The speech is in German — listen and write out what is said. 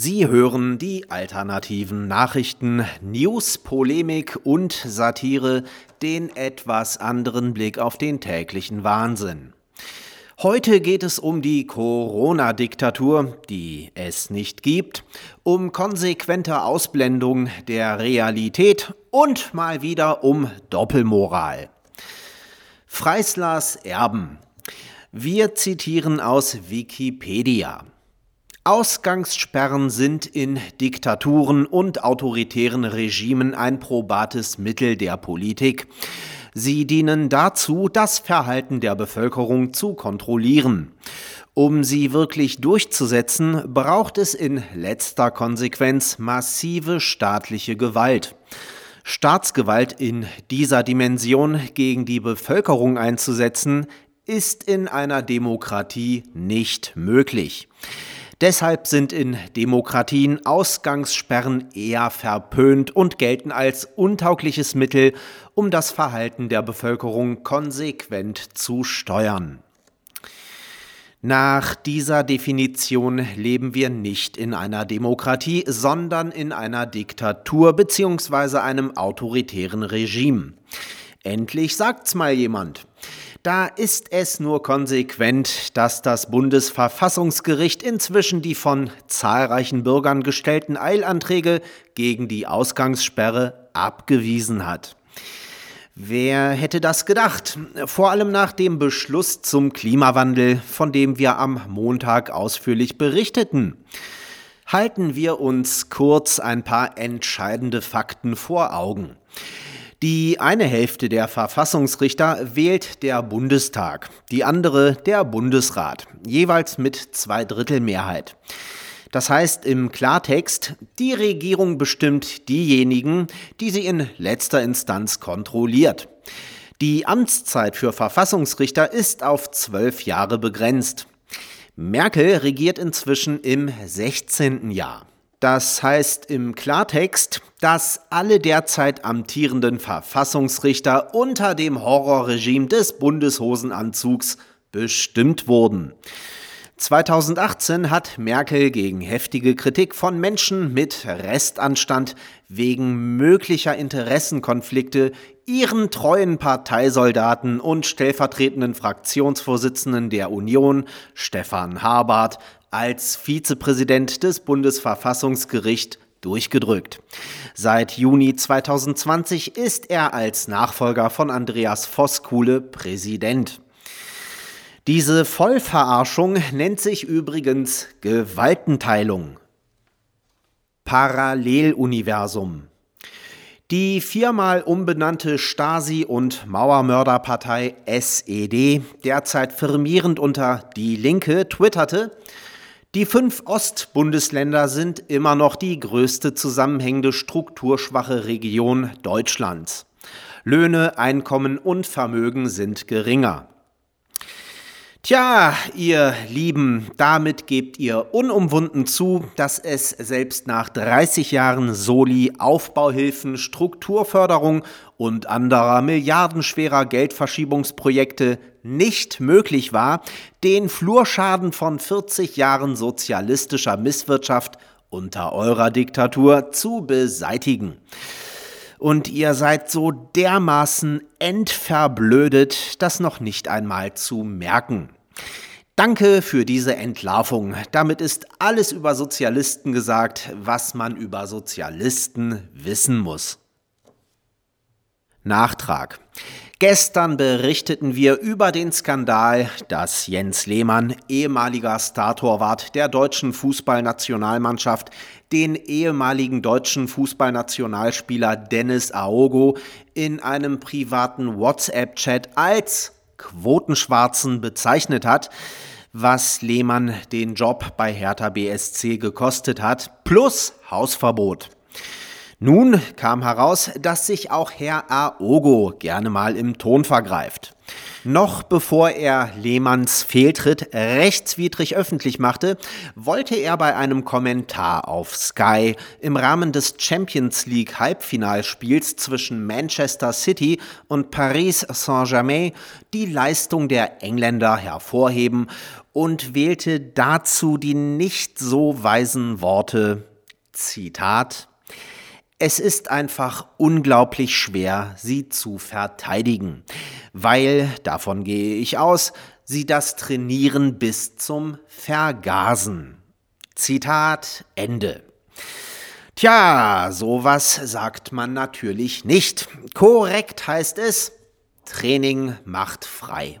Sie hören die alternativen Nachrichten, News, Polemik und Satire, den etwas anderen Blick auf den täglichen Wahnsinn. Heute geht es um die Corona-Diktatur, die es nicht gibt, um konsequente Ausblendung der Realität und mal wieder um Doppelmoral. Freislas Erben. Wir zitieren aus Wikipedia. Ausgangssperren sind in Diktaturen und autoritären Regimen ein probates Mittel der Politik. Sie dienen dazu, das Verhalten der Bevölkerung zu kontrollieren. Um sie wirklich durchzusetzen, braucht es in letzter Konsequenz massive staatliche Gewalt. Staatsgewalt in dieser Dimension gegen die Bevölkerung einzusetzen, ist in einer Demokratie nicht möglich. Deshalb sind in Demokratien Ausgangssperren eher verpönt und gelten als untaugliches Mittel, um das Verhalten der Bevölkerung konsequent zu steuern. Nach dieser Definition leben wir nicht in einer Demokratie, sondern in einer Diktatur bzw. einem autoritären Regime. Endlich sagt's mal jemand. Da ist es nur konsequent, dass das Bundesverfassungsgericht inzwischen die von zahlreichen Bürgern gestellten Eilanträge gegen die Ausgangssperre abgewiesen hat. Wer hätte das gedacht? Vor allem nach dem Beschluss zum Klimawandel, von dem wir am Montag ausführlich berichteten. Halten wir uns kurz ein paar entscheidende Fakten vor Augen. Die eine Hälfte der Verfassungsrichter wählt der Bundestag, die andere der Bundesrat, jeweils mit Zweidrittelmehrheit. Das heißt im Klartext, die Regierung bestimmt diejenigen, die sie in letzter Instanz kontrolliert. Die Amtszeit für Verfassungsrichter ist auf zwölf Jahre begrenzt. Merkel regiert inzwischen im 16. Jahr. Das heißt im Klartext, dass alle derzeit amtierenden Verfassungsrichter unter dem Horrorregime des Bundeshosenanzugs bestimmt wurden. 2018 hat Merkel gegen heftige Kritik von Menschen mit Restanstand wegen möglicher Interessenkonflikte ihren treuen Parteisoldaten und stellvertretenden Fraktionsvorsitzenden der Union, Stefan Habart, als Vizepräsident des Bundesverfassungsgerichts durchgedrückt. Seit Juni 2020 ist er als Nachfolger von Andreas Voskuhle Präsident. Diese Vollverarschung nennt sich übrigens Gewaltenteilung. Paralleluniversum. Die viermal umbenannte Stasi- und Mauermörderpartei SED, derzeit firmierend unter Die Linke, twitterte, die fünf Ostbundesländer sind immer noch die größte zusammenhängende strukturschwache Region Deutschlands. Löhne, Einkommen und Vermögen sind geringer. Tja, ihr Lieben, damit gebt ihr unumwunden zu, dass es selbst nach 30 Jahren Soli, Aufbauhilfen, Strukturförderung und anderer milliardenschwerer Geldverschiebungsprojekte nicht möglich war, den Flurschaden von 40 Jahren sozialistischer Misswirtschaft unter eurer Diktatur zu beseitigen und ihr seid so dermaßen entverblödet, das noch nicht einmal zu merken. Danke für diese Entlarvung. Damit ist alles über Sozialisten gesagt, was man über Sozialisten wissen muss. Nachtrag. Gestern berichteten wir über den Skandal, dass Jens Lehmann, ehemaliger Startorwart der deutschen Fußballnationalmannschaft, den ehemaligen deutschen Fußballnationalspieler Dennis Aogo in einem privaten WhatsApp-Chat als Quotenschwarzen bezeichnet hat, was Lehmann den Job bei Hertha BSC gekostet hat, plus Hausverbot. Nun kam heraus, dass sich auch Herr Aogo gerne mal im Ton vergreift. Noch bevor er Lehmanns Fehltritt rechtswidrig öffentlich machte, wollte er bei einem Kommentar auf Sky im Rahmen des Champions League Halbfinalspiels zwischen Manchester City und Paris Saint-Germain die Leistung der Engländer hervorheben und wählte dazu die nicht so weisen Worte Zitat es ist einfach unglaublich schwer, sie zu verteidigen, weil, davon gehe ich aus, sie das trainieren bis zum Vergasen. Zitat Ende. Tja, sowas sagt man natürlich nicht. Korrekt heißt es, Training macht frei.